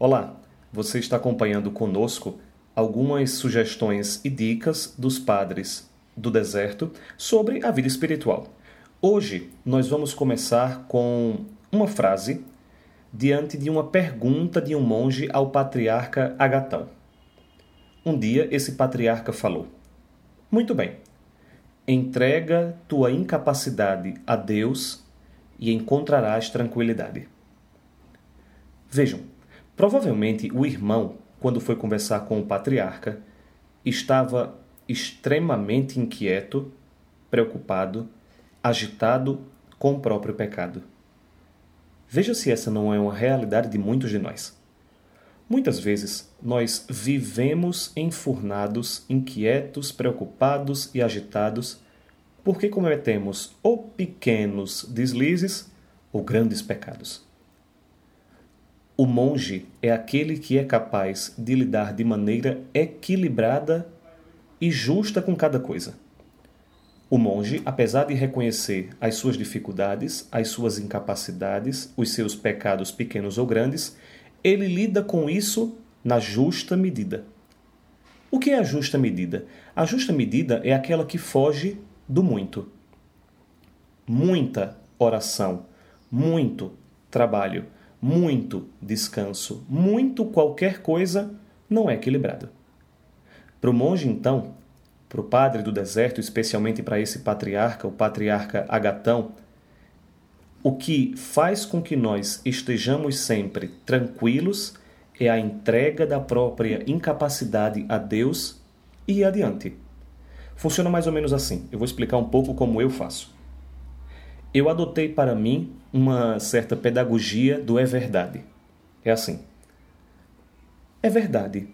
Olá, você está acompanhando conosco algumas sugestões e dicas dos padres do deserto sobre a vida espiritual. Hoje nós vamos começar com uma frase diante de uma pergunta de um monge ao patriarca Agatão. Um dia esse patriarca falou: Muito bem, entrega tua incapacidade a Deus e encontrarás tranquilidade. Vejam, Provavelmente o irmão, quando foi conversar com o patriarca, estava extremamente inquieto, preocupado, agitado com o próprio pecado. Veja se essa não é uma realidade de muitos de nós. Muitas vezes nós vivemos enfurnados, inquietos, preocupados e agitados porque cometemos ou pequenos deslizes ou grandes pecados. O monge é aquele que é capaz de lidar de maneira equilibrada e justa com cada coisa. O monge, apesar de reconhecer as suas dificuldades, as suas incapacidades, os seus pecados pequenos ou grandes, ele lida com isso na justa medida. O que é a justa medida? A justa medida é aquela que foge do muito. Muita oração, muito trabalho muito descanso, muito qualquer coisa, não é equilibrado. Para o monge, então, para o padre do deserto, especialmente para esse patriarca, o patriarca Agatão, o que faz com que nós estejamos sempre tranquilos é a entrega da própria incapacidade a Deus e adiante. Funciona mais ou menos assim. Eu vou explicar um pouco como eu faço eu adotei para mim uma certa pedagogia do é verdade. É assim. É verdade.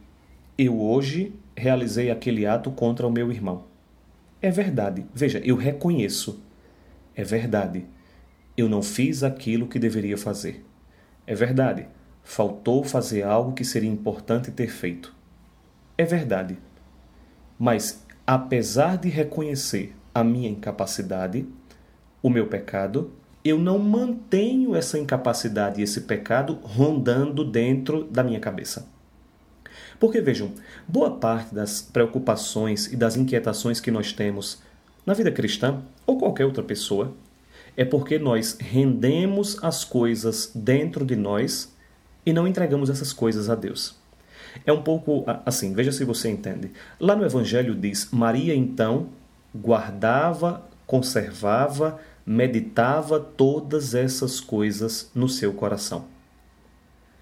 Eu hoje realizei aquele ato contra o meu irmão. É verdade. Veja, eu reconheço. É verdade. Eu não fiz aquilo que deveria fazer. É verdade. Faltou fazer algo que seria importante ter feito. É verdade. Mas, apesar de reconhecer a minha incapacidade, o meu pecado, eu não mantenho essa incapacidade e esse pecado rondando dentro da minha cabeça. Porque vejam, boa parte das preocupações e das inquietações que nós temos na vida cristã ou qualquer outra pessoa é porque nós rendemos as coisas dentro de nós e não entregamos essas coisas a Deus. É um pouco assim, veja se você entende. Lá no Evangelho diz: Maria então guardava, conservava, meditava todas essas coisas no seu coração.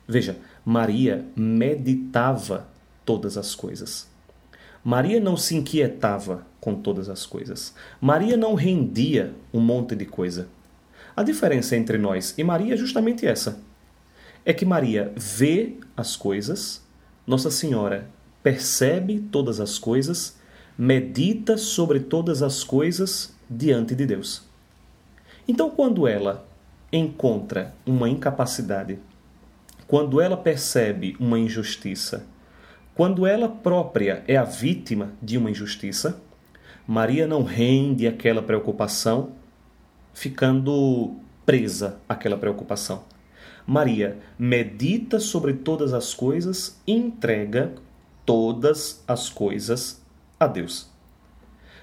Veja, Maria meditava todas as coisas. Maria não se inquietava com todas as coisas. Maria não rendia um monte de coisa. A diferença entre nós e Maria é justamente essa. É que Maria vê as coisas, Nossa Senhora percebe todas as coisas, medita sobre todas as coisas diante de Deus. Então, quando ela encontra uma incapacidade, quando ela percebe uma injustiça, quando ela própria é a vítima de uma injustiça, Maria não rende aquela preocupação, ficando presa àquela preocupação. Maria medita sobre todas as coisas e entrega todas as coisas a Deus.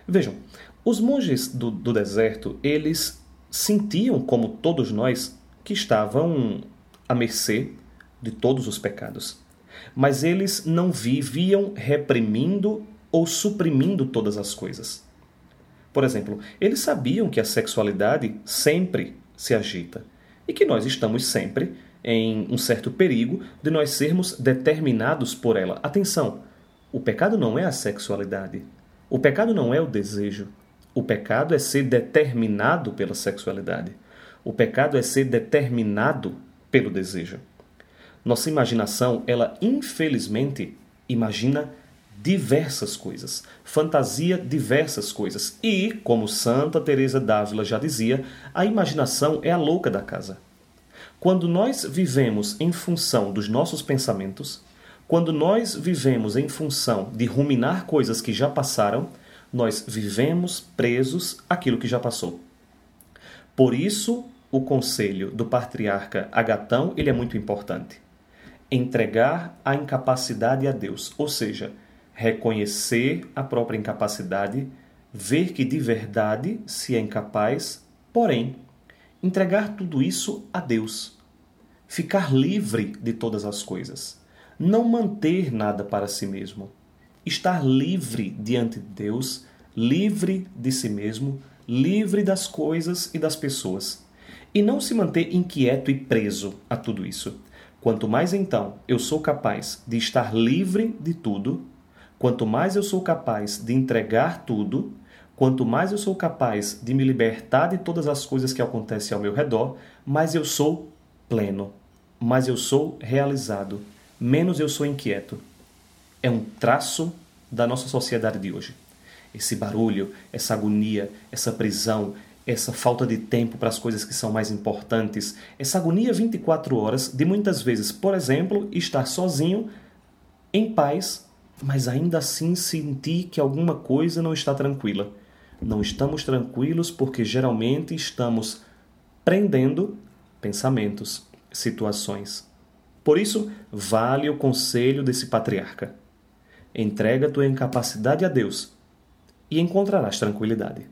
Vejam, os monges do, do deserto, eles sentiam, como todos nós, que estavam à mercê de todos os pecados. Mas eles não viviam reprimindo ou suprimindo todas as coisas. Por exemplo, eles sabiam que a sexualidade sempre se agita e que nós estamos sempre em um certo perigo de nós sermos determinados por ela. Atenção, o pecado não é a sexualidade. O pecado não é o desejo. O pecado é ser determinado pela sexualidade. O pecado é ser determinado pelo desejo. Nossa imaginação, ela infelizmente imagina diversas coisas, fantasia diversas coisas. E, como Santa Teresa d'Ávila já dizia, a imaginação é a louca da casa. Quando nós vivemos em função dos nossos pensamentos, quando nós vivemos em função de ruminar coisas que já passaram, nós vivemos presos àquilo que já passou. Por isso, o conselho do patriarca Agatão ele é muito importante. entregar a incapacidade a Deus, ou seja, reconhecer a própria incapacidade, ver que de verdade se é incapaz, porém, entregar tudo isso a Deus. Ficar livre de todas as coisas. Não manter nada para si mesmo. Estar livre diante de Deus, livre de si mesmo, livre das coisas e das pessoas. E não se manter inquieto e preso a tudo isso. Quanto mais então eu sou capaz de estar livre de tudo, quanto mais eu sou capaz de entregar tudo, quanto mais eu sou capaz de me libertar de todas as coisas que acontecem ao meu redor, mais eu sou pleno, mais eu sou realizado, menos eu sou inquieto. É um traço da nossa sociedade de hoje. Esse barulho, essa agonia, essa prisão, essa falta de tempo para as coisas que são mais importantes, essa agonia 24 horas de muitas vezes, por exemplo, estar sozinho, em paz, mas ainda assim sentir que alguma coisa não está tranquila. Não estamos tranquilos porque geralmente estamos prendendo pensamentos, situações. Por isso, vale o conselho desse patriarca. Entrega tua incapacidade a Deus e encontrarás tranquilidade.